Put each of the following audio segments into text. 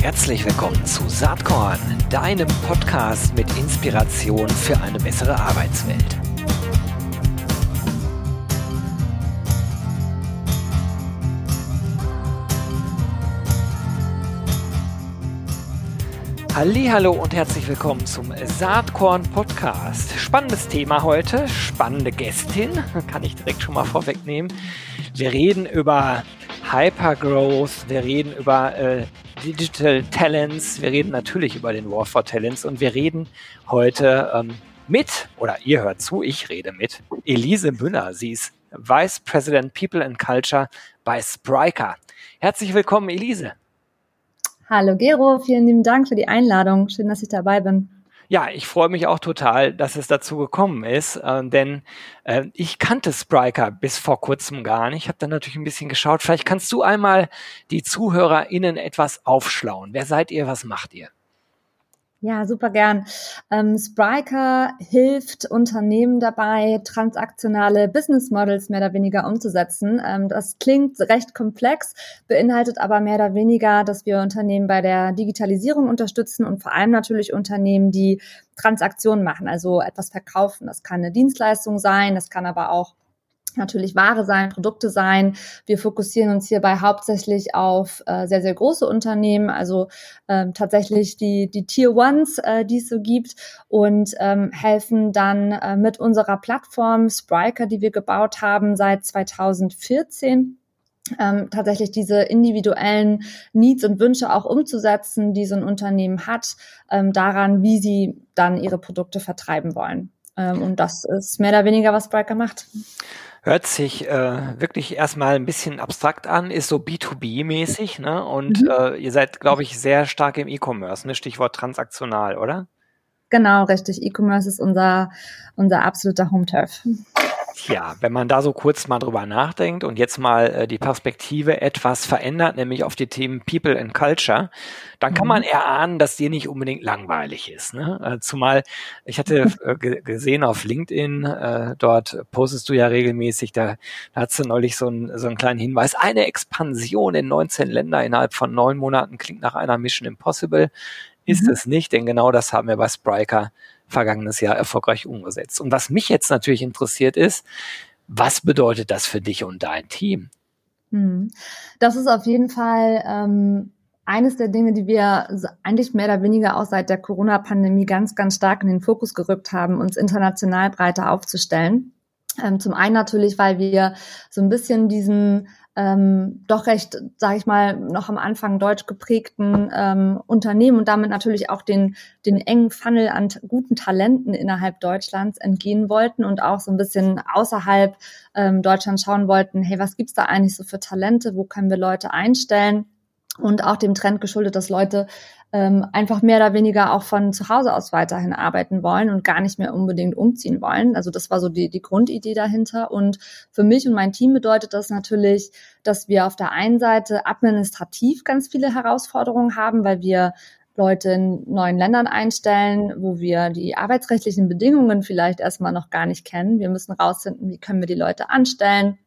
Herzlich willkommen zu Saatkorn, deinem Podcast mit Inspiration für eine bessere Arbeitswelt. Hallo und herzlich willkommen zum Saatkorn Podcast. Spannendes Thema heute, spannende Gästin, kann ich direkt schon mal vorwegnehmen. Wir reden über Hypergrowth, wir reden über äh, Digital Talents, wir reden natürlich über den War for Talents und wir reden heute ähm, mit, oder ihr hört zu, ich rede mit, Elise Münner. Sie ist Vice President People and Culture bei Spriker. Herzlich willkommen, Elise. Hallo Gero, vielen lieben Dank für die Einladung. Schön, dass ich dabei bin. Ja, ich freue mich auch total, dass es dazu gekommen ist, äh, denn äh, ich kannte Spriker bis vor kurzem gar nicht. Ich habe dann natürlich ein bisschen geschaut. Vielleicht kannst du einmal die ZuhörerInnen etwas aufschlauen. Wer seid ihr? Was macht ihr? Ja, super gern. Ähm, Spriker hilft Unternehmen dabei, transaktionale Business Models mehr oder weniger umzusetzen. Ähm, das klingt recht komplex, beinhaltet aber mehr oder weniger, dass wir Unternehmen bei der Digitalisierung unterstützen und vor allem natürlich Unternehmen, die Transaktionen machen, also etwas verkaufen. Das kann eine Dienstleistung sein, das kann aber auch natürlich Ware sein, Produkte sein. Wir fokussieren uns hierbei hauptsächlich auf äh, sehr, sehr große Unternehmen, also ähm, tatsächlich die, die Tier Ones, äh, die es so gibt und ähm, helfen dann äh, mit unserer Plattform Spriker, die wir gebaut haben seit 2014, ähm, tatsächlich diese individuellen Needs und Wünsche auch umzusetzen, die so ein Unternehmen hat, ähm, daran, wie sie dann ihre Produkte vertreiben wollen. Ähm, und das ist mehr oder weniger, was Spriker macht. Hört sich äh, wirklich erstmal ein bisschen abstrakt an, ist so B2B-mäßig, ne? Und mhm. äh, ihr seid, glaube ich, sehr stark im E-Commerce, ne? Stichwort transaktional, oder? Genau, richtig. E-Commerce ist unser, unser absoluter Home-Turf. Tja, wenn man da so kurz mal drüber nachdenkt und jetzt mal äh, die Perspektive etwas verändert, nämlich auf die Themen People and Culture, dann kann man mhm. erahnen, dass dir nicht unbedingt langweilig ist. Ne? Äh, zumal ich hatte äh, gesehen auf LinkedIn, äh, dort postest du ja regelmäßig, da, da hast du neulich so, ein, so einen kleinen Hinweis, eine Expansion in 19 Länder innerhalb von neun Monaten klingt nach einer Mission Impossible. Ist mhm. es nicht, denn genau das haben wir bei Spriker vergangenes Jahr erfolgreich umgesetzt. Und was mich jetzt natürlich interessiert ist, was bedeutet das für dich und dein Team? Hm. Das ist auf jeden Fall ähm, eines der Dinge, die wir eigentlich mehr oder weniger auch seit der Corona-Pandemie ganz, ganz stark in den Fokus gerückt haben, uns international breiter aufzustellen. Ähm, zum einen natürlich, weil wir so ein bisschen diesen ähm, doch recht, sage ich mal, noch am Anfang deutsch geprägten ähm, Unternehmen und damit natürlich auch den, den engen Funnel an guten Talenten innerhalb Deutschlands entgehen wollten und auch so ein bisschen außerhalb ähm, Deutschlands schauen wollten, hey, was gibt's da eigentlich so für Talente, wo können wir Leute einstellen? Und auch dem Trend geschuldet, dass Leute ähm, einfach mehr oder weniger auch von zu Hause aus weiterhin arbeiten wollen und gar nicht mehr unbedingt umziehen wollen. Also das war so die, die Grundidee dahinter. Und für mich und mein Team bedeutet das natürlich, dass wir auf der einen Seite administrativ ganz viele Herausforderungen haben, weil wir Leute in neuen Ländern einstellen, wo wir die arbeitsrechtlichen Bedingungen vielleicht erstmal noch gar nicht kennen. Wir müssen rausfinden, wie können wir die Leute anstellen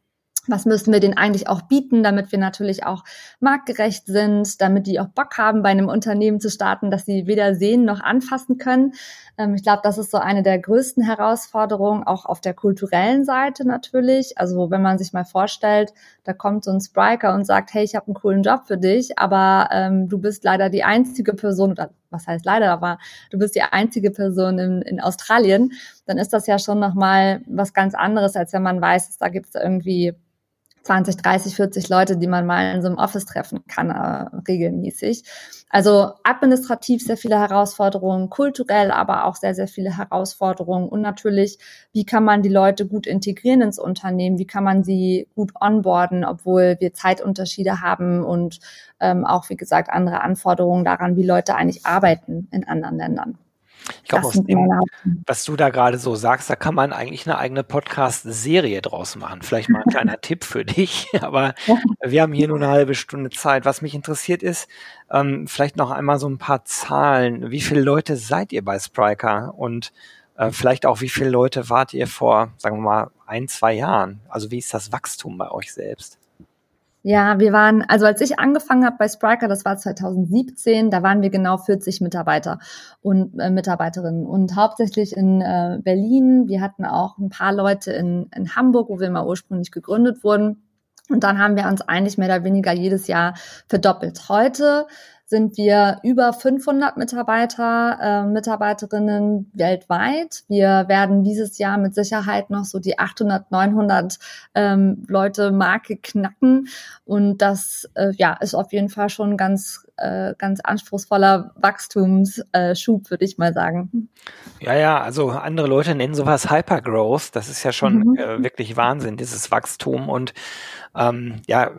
was müssen wir denen eigentlich auch bieten, damit wir natürlich auch marktgerecht sind, damit die auch Bock haben, bei einem Unternehmen zu starten, dass sie weder sehen noch anfassen können. Ähm, ich glaube, das ist so eine der größten Herausforderungen, auch auf der kulturellen Seite natürlich. Also wenn man sich mal vorstellt, da kommt so ein Spriker und sagt, hey, ich habe einen coolen Job für dich, aber ähm, du bist leider die einzige Person, oder was heißt leider, aber du bist die einzige Person in, in Australien, dann ist das ja schon nochmal was ganz anderes, als wenn man weiß, da gibt es irgendwie 20, 30, 40 Leute, die man mal in so einem Office treffen kann, äh, regelmäßig. Also administrativ sehr viele Herausforderungen, kulturell aber auch sehr, sehr viele Herausforderungen und natürlich, wie kann man die Leute gut integrieren ins Unternehmen, wie kann man sie gut onboarden, obwohl wir Zeitunterschiede haben und ähm, auch, wie gesagt, andere Anforderungen daran, wie Leute eigentlich arbeiten in anderen Ländern. Ich glaube, aus dem, was du da gerade so sagst, da kann man eigentlich eine eigene Podcast-Serie draus machen. Vielleicht mal ein kleiner Tipp für dich, aber wir haben hier nur eine halbe Stunde Zeit. Was mich interessiert ist, ähm, vielleicht noch einmal so ein paar Zahlen. Wie viele Leute seid ihr bei Spriker und äh, vielleicht auch, wie viele Leute wart ihr vor, sagen wir mal, ein, zwei Jahren? Also wie ist das Wachstum bei euch selbst? Ja, wir waren, also als ich angefangen habe bei Spriker, das war 2017, da waren wir genau 40 Mitarbeiter und äh, Mitarbeiterinnen und hauptsächlich in äh, Berlin. Wir hatten auch ein paar Leute in, in Hamburg, wo wir mal ursprünglich gegründet wurden. Und dann haben wir uns eigentlich mehr oder weniger jedes Jahr verdoppelt. Heute sind wir über 500 Mitarbeiter, äh, Mitarbeiterinnen weltweit. Wir werden dieses Jahr mit Sicherheit noch so die 800, 900 ähm, Leute Marke knacken. Und das äh, ja, ist auf jeden Fall schon ganz äh, ganz anspruchsvoller Wachstumsschub, würde ich mal sagen. Ja, ja, also andere Leute nennen sowas Hypergrowth. Das ist ja schon mhm. äh, wirklich Wahnsinn, dieses Wachstum. Und ähm, ja,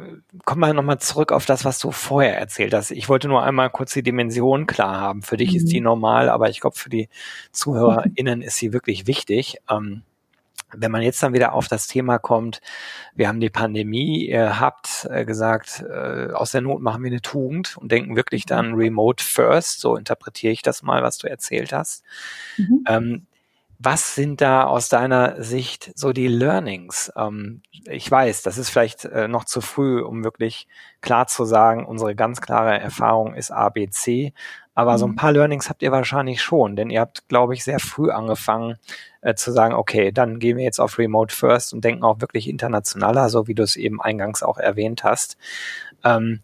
kommen wir nochmal zurück auf das, was du vorher erzählt hast. Ich wollte nur einmal kurz die Dimension klar haben. Für dich mhm. ist die mhm. normal, aber ich glaube, für die ZuhörerInnen ist sie wirklich wichtig. Ähm, wenn man jetzt dann wieder auf das Thema kommt, wir haben die Pandemie, ihr habt äh, gesagt, äh, aus der Not machen wir eine Tugend und denken wirklich dann mhm. remote first, so interpretiere ich das mal, was du erzählt hast. Mhm. Ähm, was sind da aus deiner Sicht so die Learnings? Ähm, ich weiß, das ist vielleicht äh, noch zu früh, um wirklich klar zu sagen, unsere ganz klare Erfahrung ist ABC. Aber mhm. so ein mhm. paar Learnings habt ihr wahrscheinlich schon, denn ihr habt, glaube ich, sehr früh angefangen äh, zu sagen, okay, dann gehen wir jetzt auf Remote First und denken auch wirklich internationaler, so wie du es eben eingangs auch erwähnt hast. Ähm,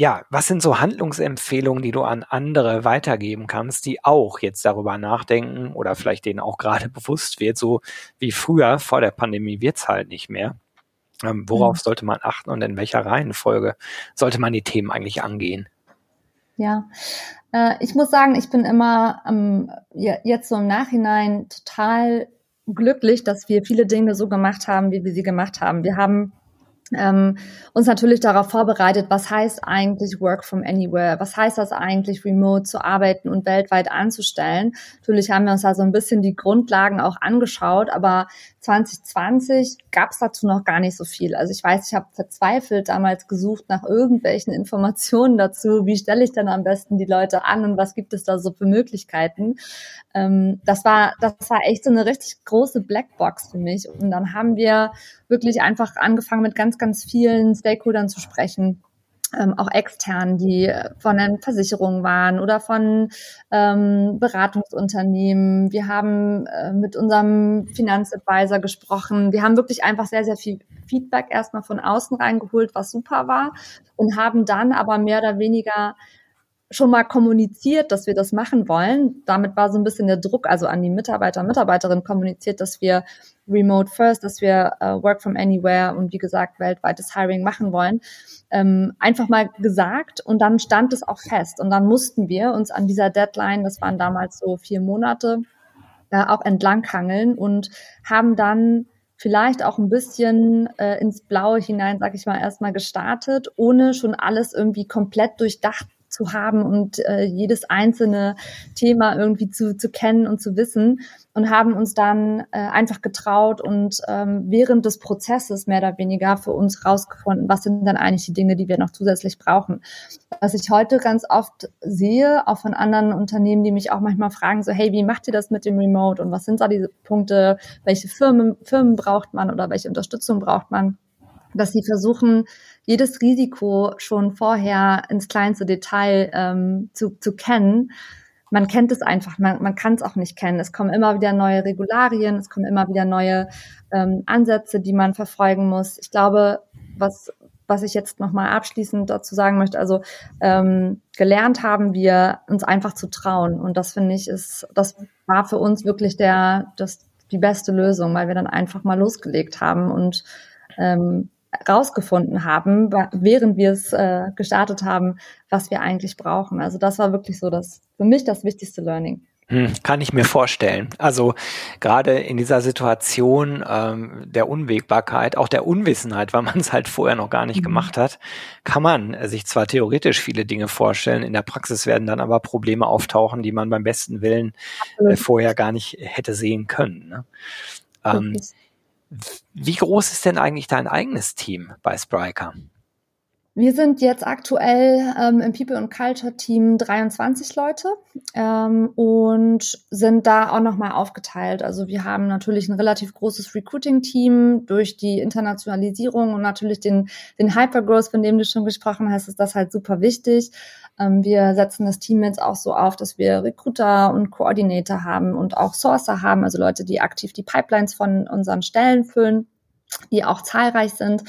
ja, was sind so Handlungsempfehlungen, die du an andere weitergeben kannst, die auch jetzt darüber nachdenken oder vielleicht denen auch gerade bewusst wird, so wie früher vor der Pandemie wird's halt nicht mehr. Ähm, worauf mhm. sollte man achten und in welcher Reihenfolge sollte man die Themen eigentlich angehen? Ja, äh, ich muss sagen, ich bin immer ähm, jetzt so im Nachhinein total glücklich, dass wir viele Dinge so gemacht haben, wie wir sie gemacht haben. Wir haben ähm, uns natürlich darauf vorbereitet, was heißt eigentlich Work from Anywhere, was heißt das eigentlich, remote zu arbeiten und weltweit anzustellen. Natürlich haben wir uns da so ein bisschen die Grundlagen auch angeschaut, aber 2020 gab es dazu noch gar nicht so viel. Also ich weiß, ich habe verzweifelt damals gesucht nach irgendwelchen Informationen dazu, wie stelle ich denn am besten die Leute an und was gibt es da so für Möglichkeiten. Ähm, das war, das war echt so eine richtig große Blackbox für mich. Und dann haben wir wirklich einfach angefangen mit ganz, ganz vielen Stakeholdern zu sprechen ähm, auch extern, die von den Versicherungen waren oder von ähm, Beratungsunternehmen. Wir haben äh, mit unserem Finanzadvisor gesprochen. Wir haben wirklich einfach sehr, sehr viel Feedback erstmal von außen reingeholt, was super war und haben dann aber mehr oder weniger schon mal kommuniziert, dass wir das machen wollen. Damit war so ein bisschen der Druck, also an die Mitarbeiter Mitarbeiterinnen kommuniziert, dass wir Remote First, dass wir uh, Work from Anywhere und wie gesagt weltweites Hiring machen wollen. Ähm, einfach mal gesagt und dann stand es auch fest. Und dann mussten wir uns an dieser Deadline, das waren damals so vier Monate, äh, auch entlanghangeln und haben dann vielleicht auch ein bisschen äh, ins Blaue hinein, sag ich mal, erstmal gestartet, ohne schon alles irgendwie komplett durchdacht zu haben und äh, jedes einzelne Thema irgendwie zu, zu kennen und zu wissen und haben uns dann äh, einfach getraut und ähm, während des Prozesses mehr oder weniger für uns rausgefunden, was sind dann eigentlich die Dinge, die wir noch zusätzlich brauchen. Was ich heute ganz oft sehe, auch von anderen Unternehmen, die mich auch manchmal fragen, so, hey, wie macht ihr das mit dem Remote und was sind da diese Punkte, welche Firmen, Firmen braucht man oder welche Unterstützung braucht man? Dass sie versuchen, jedes Risiko schon vorher ins kleinste Detail ähm, zu, zu kennen. Man kennt es einfach, man, man kann es auch nicht kennen. Es kommen immer wieder neue Regularien, es kommen immer wieder neue ähm, Ansätze, die man verfolgen muss. Ich glaube, was, was ich jetzt nochmal abschließend dazu sagen möchte, also ähm, gelernt haben wir, uns einfach zu trauen. Und das finde ich ist, das war für uns wirklich der, das, die beste Lösung, weil wir dann einfach mal losgelegt haben und ähm, rausgefunden haben, während wir es äh, gestartet haben, was wir eigentlich brauchen. Also das war wirklich so das für mich das wichtigste Learning. Hm, kann ich mir vorstellen. Also gerade in dieser Situation ähm, der Unwägbarkeit, auch der Unwissenheit, weil man es halt vorher noch gar nicht mhm. gemacht hat, kann man sich zwar theoretisch viele Dinge vorstellen, in der Praxis werden dann aber Probleme auftauchen, die man beim besten Willen äh, vorher gar nicht hätte sehen können. Ne? Ähm, wie groß ist denn eigentlich dein eigenes Team bei Spriker? Wir sind jetzt aktuell ähm, im People and Culture Team 23 Leute ähm, und sind da auch nochmal aufgeteilt. Also wir haben natürlich ein relativ großes Recruiting-Team durch die Internationalisierung und natürlich den, den Hypergrowth, von dem du schon gesprochen hast, ist das halt super wichtig. Ähm, wir setzen das Team jetzt auch so auf, dass wir Recruiter und Coordinator haben und auch Sourcer haben, also Leute, die aktiv die Pipelines von unseren Stellen füllen, die auch zahlreich sind.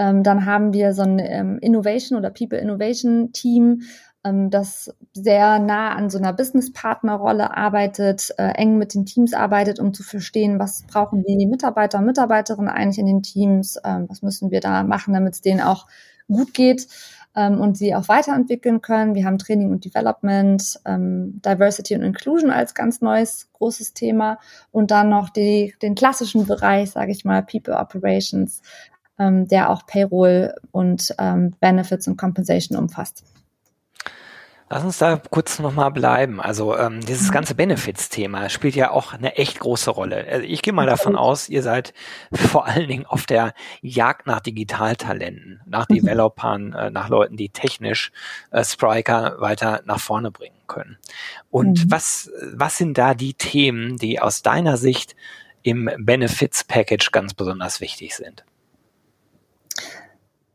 Ähm, dann haben wir so ein ähm, Innovation oder People Innovation Team, ähm, das sehr nah an so einer Business-Partner-Rolle arbeitet, äh, eng mit den Teams arbeitet, um zu verstehen, was brauchen die Mitarbeiter und Mitarbeiterinnen eigentlich in den Teams, ähm, was müssen wir da machen, damit es denen auch gut geht ähm, und sie auch weiterentwickeln können. Wir haben Training und Development, ähm, Diversity und Inclusion als ganz neues großes Thema und dann noch die, den klassischen Bereich, sage ich mal, People Operations, ähm, der auch Payroll und ähm, Benefits und Compensation umfasst. Lass uns da kurz nochmal bleiben. Also ähm, dieses mhm. ganze Benefits-Thema spielt ja auch eine echt große Rolle. Also ich gehe mal davon aus, ihr seid vor allen Dingen auf der Jagd nach Digitaltalenten, nach mhm. Developern, äh, nach Leuten, die technisch äh, Spriker weiter nach vorne bringen können. Und mhm. was, was sind da die Themen, die aus deiner Sicht im Benefits-Package ganz besonders wichtig sind?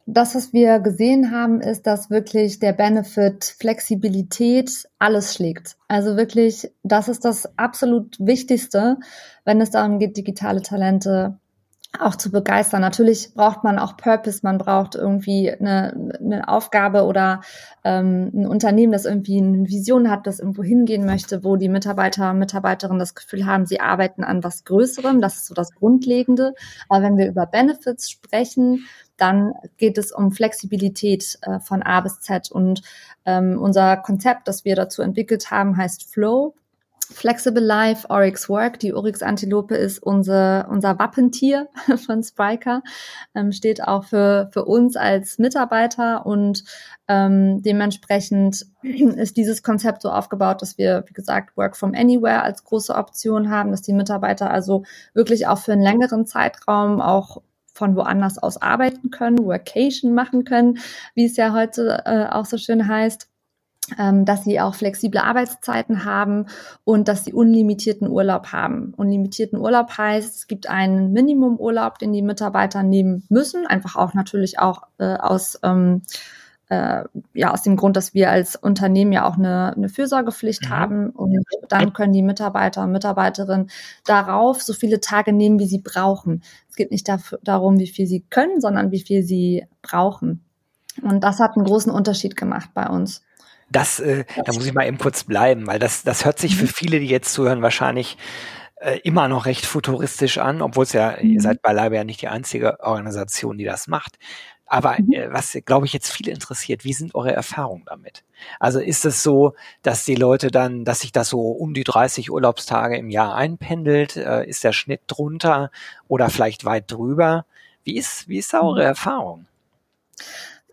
Das, was wir gesehen haben, ist, dass wirklich der Benefit Flexibilität alles schlägt. Also wirklich, das ist das absolut Wichtigste, wenn es darum geht, digitale Talente auch zu begeistern. Natürlich braucht man auch Purpose, man braucht irgendwie eine, eine Aufgabe oder ähm, ein Unternehmen, das irgendwie eine Vision hat, das irgendwo hingehen möchte, wo die Mitarbeiter und Mitarbeiterinnen das Gefühl haben, sie arbeiten an was Größerem. Das ist so das Grundlegende. Aber wenn wir über Benefits sprechen, dann geht es um Flexibilität äh, von A bis Z. Und ähm, unser Konzept, das wir dazu entwickelt haben, heißt Flow. Flexible Life, Oryx Work. Die Oryx-Antilope ist unser, unser Wappentier von Spriker, ähm, steht auch für, für uns als Mitarbeiter und ähm, dementsprechend ist dieses Konzept so aufgebaut, dass wir, wie gesagt, Work from Anywhere als große Option haben, dass die Mitarbeiter also wirklich auch für einen längeren Zeitraum auch von woanders aus arbeiten können, Workation machen können, wie es ja heute äh, auch so schön heißt dass sie auch flexible Arbeitszeiten haben und dass sie unlimitierten Urlaub haben. Unlimitierten Urlaub heißt, es gibt einen Minimumurlaub, den die Mitarbeiter nehmen müssen, einfach auch natürlich auch äh, aus ähm, äh, ja aus dem Grund, dass wir als Unternehmen ja auch eine, eine Fürsorgepflicht mhm. haben und dann können die Mitarbeiter und Mitarbeiterinnen darauf so viele Tage nehmen, wie sie brauchen. Es geht nicht dafür, darum, wie viel sie können, sondern wie viel sie brauchen. Und das hat einen großen Unterschied gemacht bei uns. Das, äh, da muss ich mal eben kurz bleiben, weil das, das hört sich für mhm. viele, die jetzt zuhören, wahrscheinlich äh, immer noch recht futuristisch an, obwohl es ja, ihr mhm. seid beileibe ja nicht die einzige Organisation, die das macht. Aber mhm. äh, was, glaube ich, jetzt viele interessiert, wie sind eure Erfahrungen damit? Also ist es so, dass die Leute dann, dass sich das so um die 30 Urlaubstage im Jahr einpendelt? Äh, ist der Schnitt drunter oder vielleicht weit drüber? Wie ist, wie ist da eure. Erfahrung?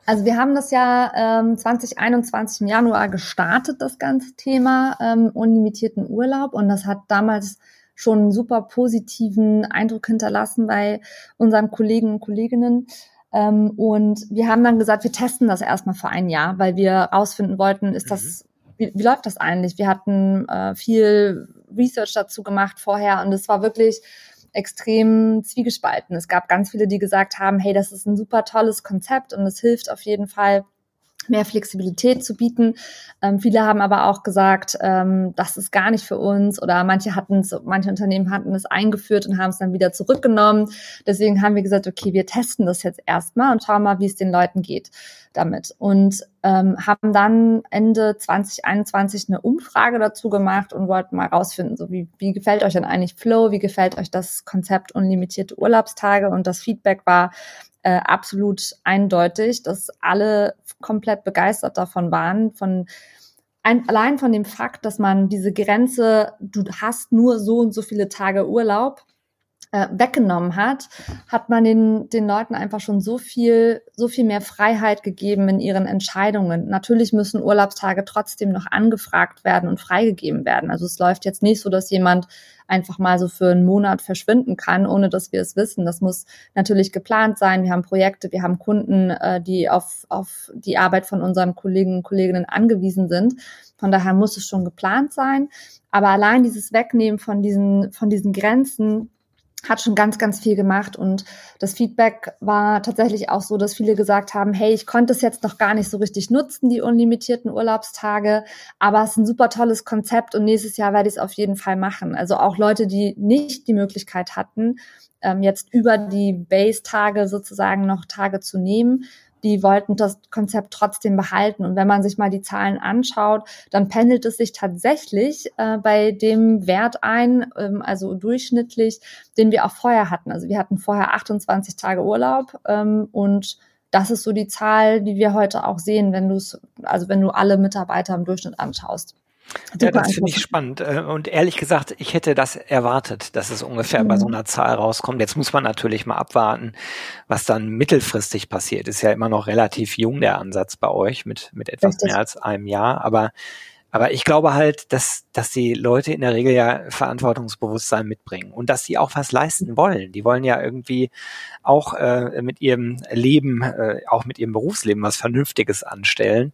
Also wir haben das ja ähm, 2021 im Januar gestartet, das ganze Thema ähm, unlimitierten Urlaub. Und das hat damals schon einen super positiven Eindruck hinterlassen bei unseren Kollegen und Kolleginnen. Ähm, und wir haben dann gesagt, wir testen das erstmal für ein Jahr, weil wir rausfinden wollten, ist das, mhm. wie, wie läuft das eigentlich? Wir hatten äh, viel Research dazu gemacht vorher und es war wirklich extrem zwiegespalten. Es gab ganz viele, die gesagt haben, hey, das ist ein super tolles Konzept und es hilft auf jeden Fall, mehr Flexibilität zu bieten. Ähm, viele haben aber auch gesagt, ähm, das ist gar nicht für uns oder manche hatten es, manche Unternehmen hatten es eingeführt und haben es dann wieder zurückgenommen. Deswegen haben wir gesagt, okay, wir testen das jetzt erstmal und schauen mal, wie es den Leuten geht damit. Und ähm, haben dann Ende 2021 eine Umfrage dazu gemacht und wollten mal rausfinden, so wie, wie gefällt euch denn eigentlich Flow, wie gefällt euch das Konzept unlimitierte Urlaubstage und das Feedback war, äh, absolut eindeutig, dass alle komplett begeistert davon waren, von ein, allein von dem Fakt, dass man diese Grenze, du hast nur so und so viele Tage Urlaub, äh, weggenommen hat, hat man den, den Leuten einfach schon so viel, so viel mehr Freiheit gegeben in ihren Entscheidungen. Natürlich müssen Urlaubstage trotzdem noch angefragt werden und freigegeben werden. Also es läuft jetzt nicht so, dass jemand einfach mal so für einen Monat verschwinden kann, ohne dass wir es wissen. Das muss natürlich geplant sein. Wir haben Projekte, wir haben Kunden, äh, die auf, auf die Arbeit von unseren Kollegen und Kolleginnen angewiesen sind. Von daher muss es schon geplant sein. Aber allein dieses Wegnehmen von diesen, von diesen Grenzen hat schon ganz, ganz viel gemacht und das Feedback war tatsächlich auch so, dass viele gesagt haben, hey, ich konnte es jetzt noch gar nicht so richtig nutzen, die unlimitierten Urlaubstage, aber es ist ein super tolles Konzept und nächstes Jahr werde ich es auf jeden Fall machen. Also auch Leute, die nicht die Möglichkeit hatten, ähm, jetzt über die Base-Tage sozusagen noch Tage zu nehmen, die wollten das Konzept trotzdem behalten. Und wenn man sich mal die Zahlen anschaut, dann pendelt es sich tatsächlich äh, bei dem Wert ein, ähm, also durchschnittlich, den wir auch vorher hatten. Also wir hatten vorher 28 Tage Urlaub ähm, und das ist so die Zahl, die wir heute auch sehen, wenn du es, also wenn du alle Mitarbeiter im Durchschnitt anschaust. Ja, das finde ich spannend. Äh, und ehrlich gesagt, ich hätte das erwartet, dass es ungefähr mhm. bei so mhm. einer Zahl rauskommt. Jetzt muss man natürlich mal abwarten, was dann mittelfristig passiert. Ist ja immer noch relativ jung der Ansatz bei euch mit, mit etwas Richtig. mehr als einem Jahr. Aber, aber ich glaube halt, dass, dass die Leute in der Regel ja Verantwortungsbewusstsein mitbringen und dass sie auch was leisten wollen. Die wollen ja irgendwie auch äh, mit ihrem Leben, äh, auch mit ihrem Berufsleben was Vernünftiges anstellen.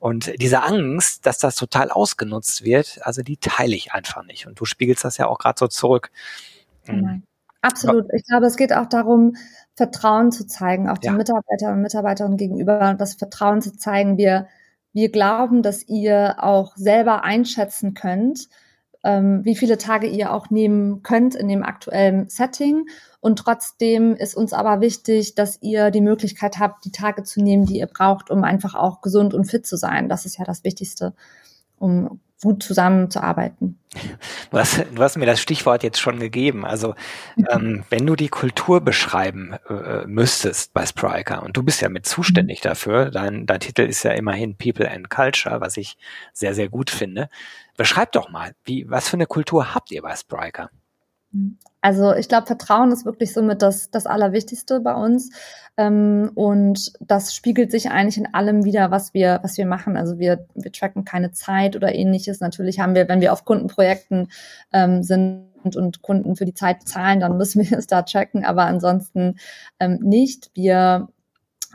Und diese Angst, dass das total ausgenutzt wird, also die teile ich einfach nicht. Und du spiegelst das ja auch gerade so zurück. Genau. Absolut. Ich glaube, es geht auch darum, Vertrauen zu zeigen, auch den ja. Mitarbeiter und Mitarbeiterinnen gegenüber, das Vertrauen zu zeigen. Wir, wir glauben, dass ihr auch selber einschätzen könnt, ähm, wie viele Tage ihr auch nehmen könnt in dem aktuellen Setting. Und trotzdem ist uns aber wichtig, dass ihr die Möglichkeit habt, die Tage zu nehmen, die ihr braucht, um einfach auch gesund und fit zu sein. Das ist ja das Wichtigste, um gut zusammenzuarbeiten. Du hast, du hast mir das Stichwort jetzt schon gegeben. Also mhm. ähm, wenn du die Kultur beschreiben äh, müsstest bei Spriker und du bist ja mit zuständig mhm. dafür, dein, dein Titel ist ja immerhin People and Culture, was ich sehr, sehr gut finde. Beschreib doch mal, wie, was für eine Kultur habt ihr bei Spriker? Also ich glaube, Vertrauen ist wirklich somit das, das Allerwichtigste bei uns. Ähm, und das spiegelt sich eigentlich in allem wieder, was wir, was wir machen. Also wir, wir tracken keine Zeit oder ähnliches. Natürlich haben wir, wenn wir auf Kundenprojekten ähm, sind, und Kunden für die Zeit zahlen, dann müssen wir es da tracken, aber ansonsten ähm, nicht. Wir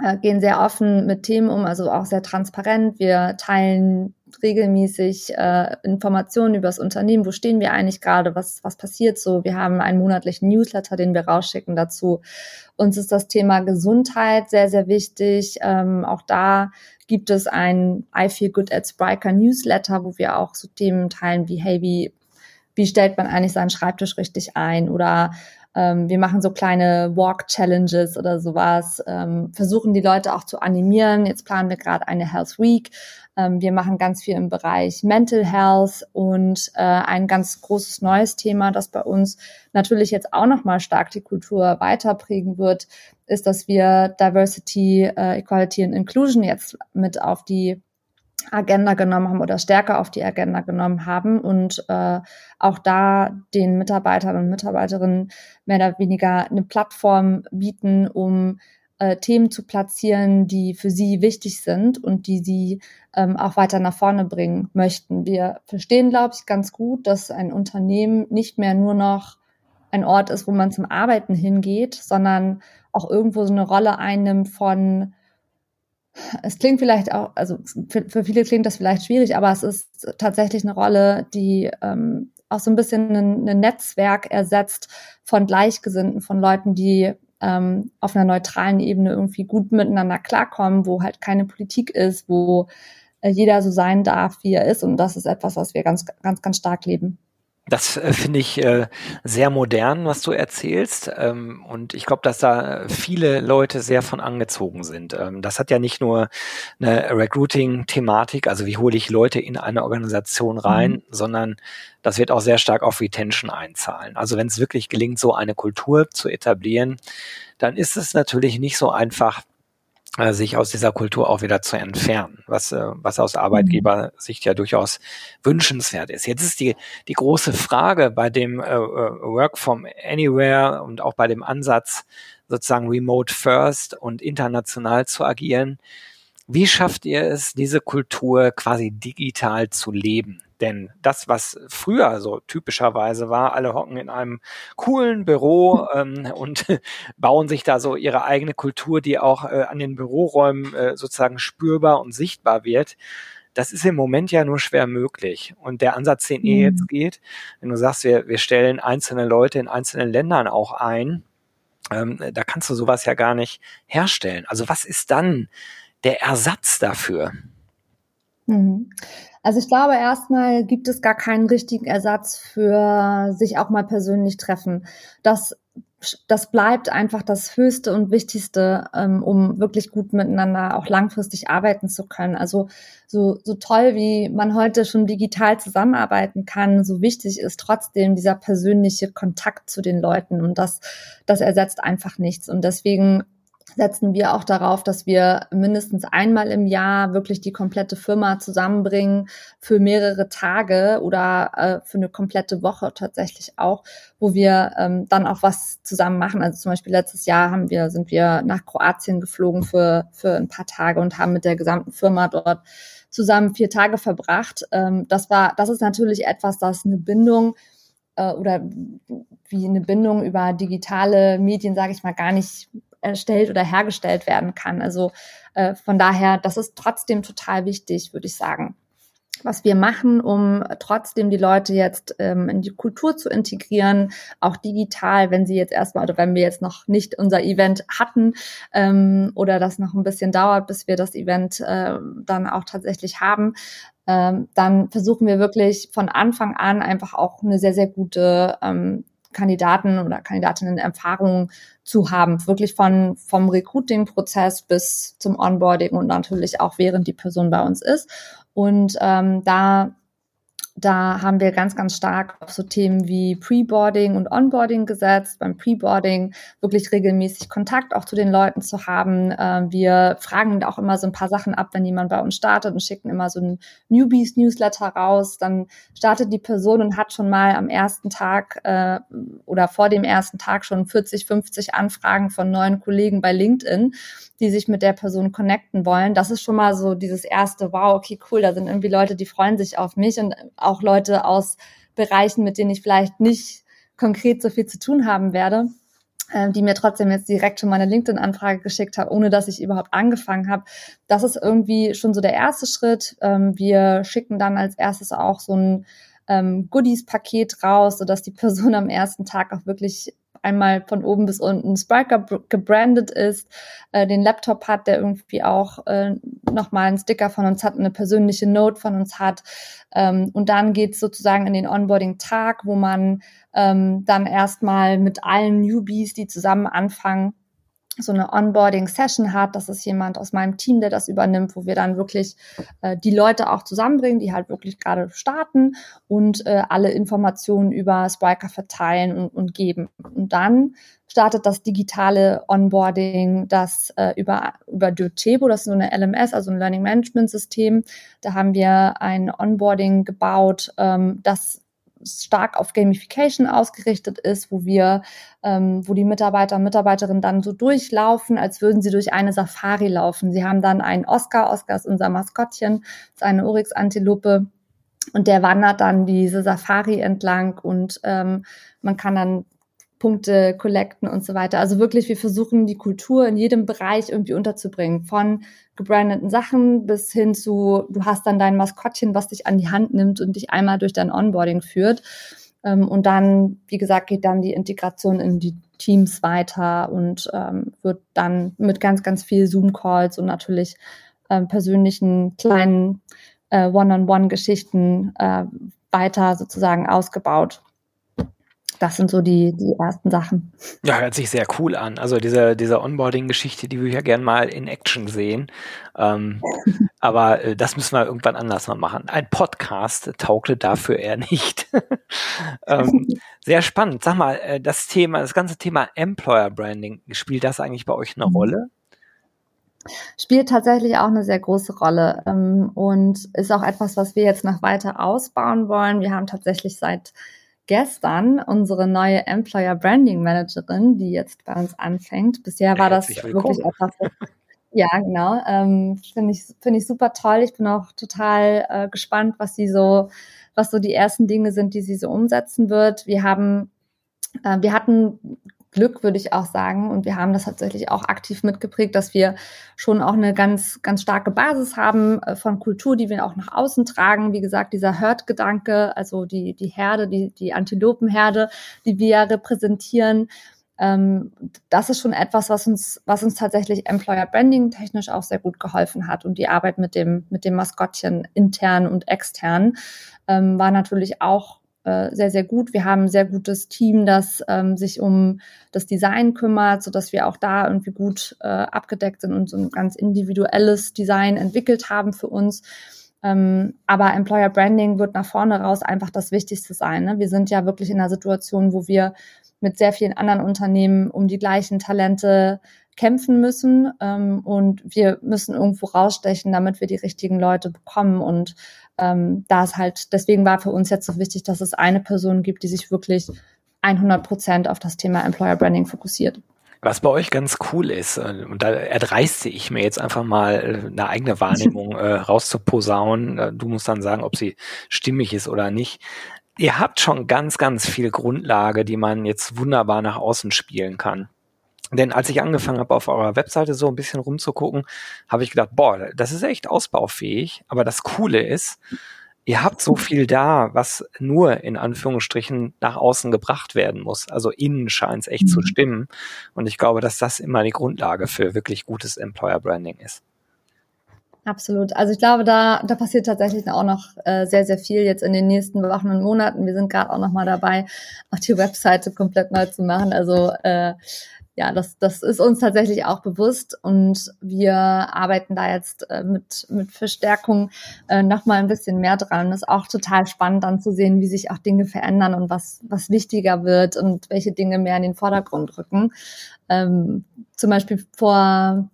äh, gehen sehr offen mit Themen um, also auch sehr transparent. Wir teilen regelmäßig äh, Informationen über das Unternehmen, wo stehen wir eigentlich gerade, was, was passiert so. Wir haben einen monatlichen Newsletter, den wir rausschicken dazu. Uns ist das Thema Gesundheit sehr, sehr wichtig. Ähm, auch da gibt es ein I Feel Good at Spriker Newsletter, wo wir auch so Themen teilen wie, hey, wie, wie stellt man eigentlich seinen Schreibtisch richtig ein oder ähm, wir machen so kleine Walk-Challenges oder sowas, ähm, versuchen die Leute auch zu animieren. Jetzt planen wir gerade eine Health Week. Ähm, wir machen ganz viel im Bereich Mental Health und äh, ein ganz großes neues Thema, das bei uns natürlich jetzt auch nochmal stark die Kultur weiterprägen wird, ist, dass wir Diversity, äh, Equality and Inclusion jetzt mit auf die Agenda genommen haben oder stärker auf die Agenda genommen haben und äh, auch da den Mitarbeitern und Mitarbeiterinnen mehr oder weniger eine Plattform bieten, um äh, Themen zu platzieren, die für sie wichtig sind und die sie ähm, auch weiter nach vorne bringen möchten. Wir verstehen, glaube ich, ganz gut, dass ein Unternehmen nicht mehr nur noch ein Ort ist, wo man zum Arbeiten hingeht, sondern auch irgendwo so eine Rolle einnimmt von es klingt vielleicht auch, also für, viele klingt das vielleicht schwierig, aber es ist tatsächlich eine Rolle, die ähm, auch so ein bisschen ein, ein Netzwerk ersetzt von Gleichgesinnten, von Leuten, die ähm, auf einer neutralen Ebene irgendwie gut miteinander klarkommen, wo halt keine Politik ist, wo äh, jeder so sein darf, wie er ist. Und das ist etwas, was wir ganz, ganz, ganz stark leben. Das äh, finde ich äh, sehr modern, was du erzählst. Ähm, und ich glaube, dass da viele Leute sehr von angezogen sind. Ähm, das hat ja nicht nur eine Recruiting-Thematik, also wie hole ich Leute in eine Organisation rein, mhm. sondern das wird auch sehr stark auf Retention einzahlen. Also wenn es wirklich gelingt, so eine Kultur zu etablieren, dann ist es natürlich nicht so einfach, äh, sich aus dieser Kultur auch wieder zu entfernen, was, äh, was aus Arbeitgebersicht ja durchaus wünschenswert ist. Jetzt ist die, die große Frage bei dem äh, Work from Anywhere und auch bei dem Ansatz, sozusagen remote first und international zu agieren. Wie schafft ihr es, diese Kultur quasi digital zu leben? Denn das, was früher so typischerweise war, alle hocken in einem coolen Büro ähm, und bauen sich da so ihre eigene Kultur, die auch äh, an den Büroräumen äh, sozusagen spürbar und sichtbar wird. Das ist im Moment ja nur schwer möglich. Und der Ansatz, den ihr jetzt mhm. geht, wenn du sagst, wir, wir stellen einzelne Leute in einzelnen Ländern auch ein, ähm, da kannst du sowas ja gar nicht herstellen. Also was ist dann der Ersatz dafür? Mhm. Also ich glaube, erstmal gibt es gar keinen richtigen Ersatz für sich auch mal persönlich treffen. Das, das bleibt einfach das Höchste und Wichtigste, ähm, um wirklich gut miteinander auch langfristig arbeiten zu können. Also so, so toll, wie man heute schon digital zusammenarbeiten kann, so wichtig ist trotzdem dieser persönliche Kontakt zu den Leuten und das, das ersetzt einfach nichts. Und deswegen setzen wir auch darauf, dass wir mindestens einmal im Jahr wirklich die komplette Firma zusammenbringen für mehrere Tage oder äh, für eine komplette Woche tatsächlich auch, wo wir ähm, dann auch was zusammen machen. Also zum Beispiel letztes Jahr haben wir, sind wir nach Kroatien geflogen für, für ein paar Tage und haben mit der gesamten Firma dort zusammen vier Tage verbracht. Ähm, das war, das ist natürlich etwas, das eine Bindung äh, oder wie eine Bindung über digitale Medien, sage ich mal, gar nicht erstellt oder hergestellt werden kann. Also äh, von daher, das ist trotzdem total wichtig, würde ich sagen. Was wir machen, um trotzdem die Leute jetzt ähm, in die Kultur zu integrieren, auch digital, wenn sie jetzt erstmal oder wenn wir jetzt noch nicht unser Event hatten ähm, oder das noch ein bisschen dauert, bis wir das Event äh, dann auch tatsächlich haben, ähm, dann versuchen wir wirklich von Anfang an einfach auch eine sehr, sehr gute ähm, Kandidaten oder Kandidatinnen Erfahrungen zu haben, wirklich von vom Recruiting-Prozess bis zum Onboarding und natürlich auch während die Person bei uns ist. Und ähm, da da haben wir ganz, ganz stark auf so Themen wie Preboarding und Onboarding gesetzt. Beim Preboarding wirklich regelmäßig Kontakt auch zu den Leuten zu haben. Ähm, wir fragen auch immer so ein paar Sachen ab, wenn jemand bei uns startet und schicken immer so ein Newbies-Newsletter raus. Dann startet die Person und hat schon mal am ersten Tag äh, oder vor dem ersten Tag schon 40, 50 Anfragen von neuen Kollegen bei LinkedIn die sich mit der Person connecten wollen. Das ist schon mal so dieses erste, wow, okay, cool, da sind irgendwie Leute, die freuen sich auf mich und auch Leute aus Bereichen, mit denen ich vielleicht nicht konkret so viel zu tun haben werde, äh, die mir trotzdem jetzt direkt schon mal eine LinkedIn-Anfrage geschickt haben, ohne dass ich überhaupt angefangen habe. Das ist irgendwie schon so der erste Schritt. Ähm, wir schicken dann als erstes auch so ein ähm, Goodies-Paket raus, sodass die Person am ersten Tag auch wirklich einmal von oben bis unten Spriker gebrandet ist, äh, den Laptop hat, der irgendwie auch äh, nochmal einen Sticker von uns hat, eine persönliche Note von uns hat. Ähm, und dann geht's sozusagen in den Onboarding-Tag, wo man ähm, dann erstmal mit allen Newbies, die zusammen anfangen, so eine Onboarding-Session hat. Das ist jemand aus meinem Team, der das übernimmt, wo wir dann wirklich äh, die Leute auch zusammenbringen, die halt wirklich gerade starten und äh, alle Informationen über Spriker verteilen und, und geben. Und dann startet das digitale Onboarding, das äh, über, über Docebo, das ist so eine LMS, also ein Learning Management System. Da haben wir ein Onboarding gebaut, ähm, das stark auf Gamification ausgerichtet ist, wo wir, ähm, wo die Mitarbeiter und Mitarbeiterinnen dann so durchlaufen, als würden sie durch eine Safari laufen. Sie haben dann einen Oscar, Oscar ist unser Maskottchen, ist eine Oryx-Antilope und der wandert dann diese Safari entlang und ähm, man kann dann Punkte collecten und so weiter. Also wirklich, wir versuchen die Kultur in jedem Bereich irgendwie unterzubringen. Von gebrandeten Sachen bis hin zu, du hast dann dein Maskottchen, was dich an die Hand nimmt und dich einmal durch dein Onboarding führt. Ähm, und dann, wie gesagt, geht dann die Integration in die Teams weiter und ähm, wird dann mit ganz, ganz viel Zoom-Calls und natürlich ähm, persönlichen kleinen äh, One-on-One-Geschichten äh, weiter sozusagen ausgebaut das sind so die, die ersten Sachen. Ja, hört sich sehr cool an. Also diese, diese Onboarding-Geschichte, die wir ja gern mal in Action sehen. Ähm, aber äh, das müssen wir irgendwann anders mal machen. Ein Podcast taugte dafür eher nicht. ähm, sehr spannend. Sag mal, äh, das Thema, das ganze Thema Employer Branding, spielt das eigentlich bei euch eine mhm. Rolle? spielt tatsächlich auch eine sehr große Rolle ähm, und ist auch etwas, was wir jetzt noch weiter ausbauen wollen. Wir haben tatsächlich seit gestern unsere neue Employer Branding Managerin, die jetzt bei uns anfängt. Bisher war das wirklich etwas. Ja, genau. Ähm, Finde ich, finde ich super toll. Ich bin auch total äh, gespannt, was sie so, was so die ersten Dinge sind, die sie so umsetzen wird. Wir haben, äh, wir hatten Glück, würde ich auch sagen. Und wir haben das tatsächlich auch aktiv mitgeprägt, dass wir schon auch eine ganz, ganz starke Basis haben äh, von Kultur, die wir auch nach außen tragen. Wie gesagt, dieser Herd-Gedanke, also die, die Herde, die, die Antilopenherde, die wir repräsentieren. Ähm, das ist schon etwas, was uns, was uns tatsächlich Employer Branding technisch auch sehr gut geholfen hat. Und die Arbeit mit dem, mit dem Maskottchen intern und extern ähm, war natürlich auch äh, sehr, sehr gut. Wir haben ein sehr gutes Team, das ähm, sich um das Design kümmert, so dass wir auch da irgendwie gut äh, abgedeckt sind und so ein ganz individuelles Design entwickelt haben für uns. Ähm, aber Employer Branding wird nach vorne raus einfach das Wichtigste sein. Ne? Wir sind ja wirklich in einer Situation, wo wir mit sehr vielen anderen Unternehmen um die gleichen Talente kämpfen müssen ähm, und wir müssen irgendwo rausstechen, damit wir die richtigen Leute bekommen und ähm, da ist halt, deswegen war für uns jetzt so wichtig, dass es eine Person gibt, die sich wirklich 100 Prozent auf das Thema Employer Branding fokussiert. Was bei euch ganz cool ist, äh, und da erdreiste ich mir jetzt einfach mal äh, eine eigene Wahrnehmung äh, rauszuposaunen. Äh, du musst dann sagen, ob sie stimmig ist oder nicht. Ihr habt schon ganz, ganz viel Grundlage, die man jetzt wunderbar nach außen spielen kann. Denn als ich angefangen habe, auf eurer Webseite so ein bisschen rumzugucken, habe ich gedacht, boah, das ist echt ausbaufähig. Aber das Coole ist, ihr habt so viel da, was nur in Anführungsstrichen nach außen gebracht werden muss. Also innen scheint es echt mhm. zu stimmen. Und ich glaube, dass das immer die Grundlage für wirklich gutes Employer Branding ist. Absolut. Also ich glaube, da, da passiert tatsächlich auch noch äh, sehr, sehr viel jetzt in den nächsten Wochen und Monaten. Wir sind gerade auch noch mal dabei, auch die Webseite komplett neu zu machen. Also äh, ja, das, das ist uns tatsächlich auch bewusst und wir arbeiten da jetzt äh, mit, mit Verstärkung äh, nochmal ein bisschen mehr dran. Ist auch total spannend dann zu sehen, wie sich auch Dinge verändern und was, was wichtiger wird und welche Dinge mehr in den Vordergrund rücken. Ähm, zum Beispiel vor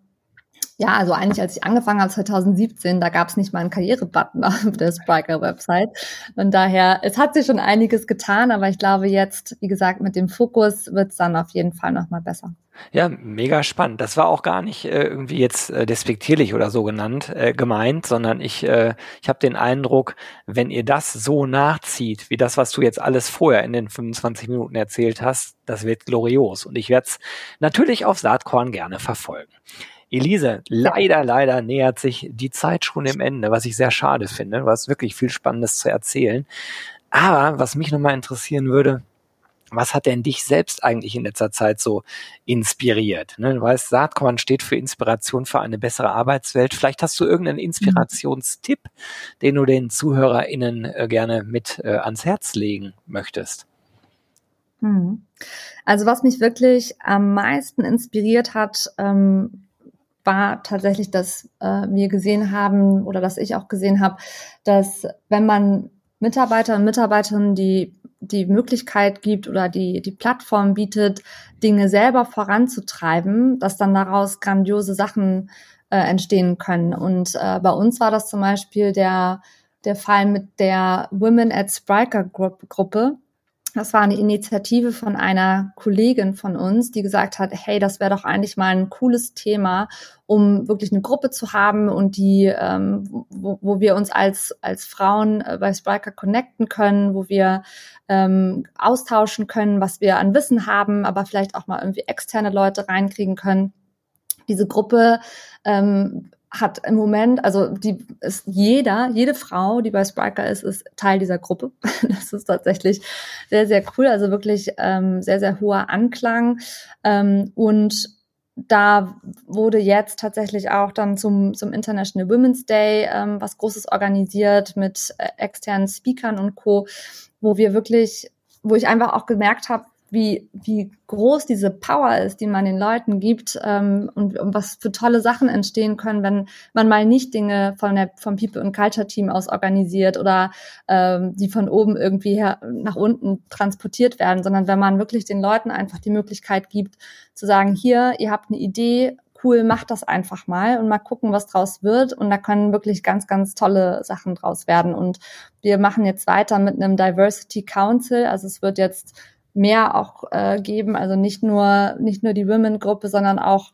ja, also eigentlich als ich angefangen habe 2017, da gab es nicht mal einen Karrierebutton auf der Spriker-Website. Und daher, es hat sich schon einiges getan, aber ich glaube jetzt, wie gesagt, mit dem Fokus wird es dann auf jeden Fall nochmal besser. Ja, mega spannend. Das war auch gar nicht äh, irgendwie jetzt äh, despektierlich oder so genannt, äh, gemeint, sondern ich, äh, ich habe den Eindruck, wenn ihr das so nachzieht, wie das, was du jetzt alles vorher in den 25 Minuten erzählt hast, das wird glorios. Und ich werde es natürlich auf Saatkorn gerne verfolgen. Elise, leider, leider nähert sich die Zeit schon im Ende, was ich sehr schade finde. Du hast wirklich viel Spannendes zu erzählen. Aber was mich nochmal interessieren würde, was hat denn dich selbst eigentlich in letzter Zeit so inspiriert? Ne, du weißt, Saatkorn steht für Inspiration für eine bessere Arbeitswelt. Vielleicht hast du irgendeinen mhm. Inspirationstipp, den du den ZuhörerInnen äh, gerne mit äh, ans Herz legen möchtest. Mhm. Also was mich wirklich am meisten inspiriert hat, ähm, war tatsächlich, dass äh, wir gesehen haben oder dass ich auch gesehen habe, dass wenn man Mitarbeiter und Mitarbeiterinnen die die Möglichkeit gibt oder die die Plattform bietet, Dinge selber voranzutreiben, dass dann daraus grandiose Sachen äh, entstehen können. Und äh, bei uns war das zum Beispiel der der Fall mit der Women at Spriker Gruppe, das war eine Initiative von einer Kollegin von uns, die gesagt hat, hey, das wäre doch eigentlich mal ein cooles Thema, um wirklich eine Gruppe zu haben und die, ähm, wo, wo wir uns als, als Frauen äh, bei Spriker connecten können, wo wir ähm, austauschen können, was wir an Wissen haben, aber vielleicht auch mal irgendwie externe Leute reinkriegen können. Diese Gruppe ähm, hat im Moment, also die ist jeder, jede Frau, die bei Spriker ist, ist Teil dieser Gruppe. Das ist tatsächlich sehr, sehr cool. Also wirklich ähm, sehr, sehr hoher Anklang. Ähm, und da wurde jetzt tatsächlich auch dann zum, zum International Women's Day ähm, was Großes organisiert mit äh, externen Speakern und Co., wo wir wirklich, wo ich einfach auch gemerkt habe, wie, wie groß diese Power ist, die man den Leuten gibt ähm, und, und was für tolle Sachen entstehen können, wenn man mal nicht Dinge von der, vom People and Culture Team aus organisiert oder ähm, die von oben irgendwie her, nach unten transportiert werden, sondern wenn man wirklich den Leuten einfach die Möglichkeit gibt zu sagen, hier, ihr habt eine Idee, cool, mach das einfach mal und mal gucken, was draus wird. Und da können wirklich ganz, ganz tolle Sachen draus werden. Und wir machen jetzt weiter mit einem Diversity Council. Also es wird jetzt mehr auch äh, geben, also nicht nur nicht nur die Women-Gruppe, sondern auch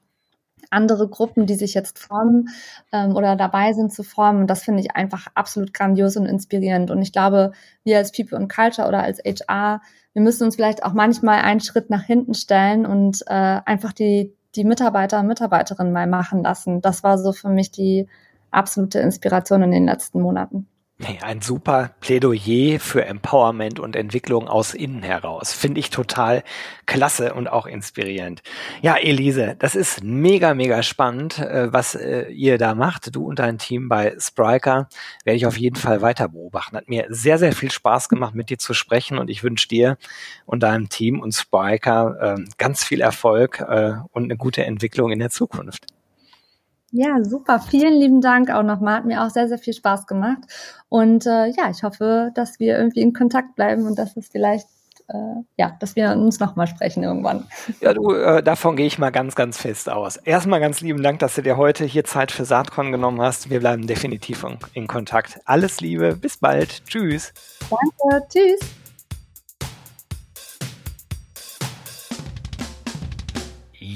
andere Gruppen, die sich jetzt formen ähm, oder dabei sind zu formen. Und das finde ich einfach absolut grandios und inspirierend. Und ich glaube, wir als People and Culture oder als HR, wir müssen uns vielleicht auch manchmal einen Schritt nach hinten stellen und äh, einfach die, die Mitarbeiter und Mitarbeiterinnen mal machen lassen. Das war so für mich die absolute Inspiration in den letzten Monaten. Ein super Plädoyer für Empowerment und Entwicklung aus innen heraus. Finde ich total klasse und auch inspirierend. Ja, Elise, das ist mega, mega spannend, äh, was äh, ihr da macht. Du und dein Team bei Spriker werde ich auf jeden Fall weiter beobachten. Hat mir sehr, sehr viel Spaß gemacht, mit dir zu sprechen und ich wünsche dir und deinem Team und Spriker äh, ganz viel Erfolg und eine gute Entwicklung in der Zukunft. Ja, super. Vielen lieben Dank auch nochmal. Hat mir auch sehr, sehr viel Spaß gemacht. Und äh, ja, ich hoffe, dass wir irgendwie in Kontakt bleiben und dass es vielleicht, äh, ja, dass wir uns nochmal sprechen irgendwann. Ja, du, äh, davon gehe ich mal ganz, ganz fest aus. Erstmal ganz lieben Dank, dass du dir heute hier Zeit für Saatkorn genommen hast. Wir bleiben definitiv in Kontakt. Alles Liebe, bis bald. Tschüss. Danke, tschüss.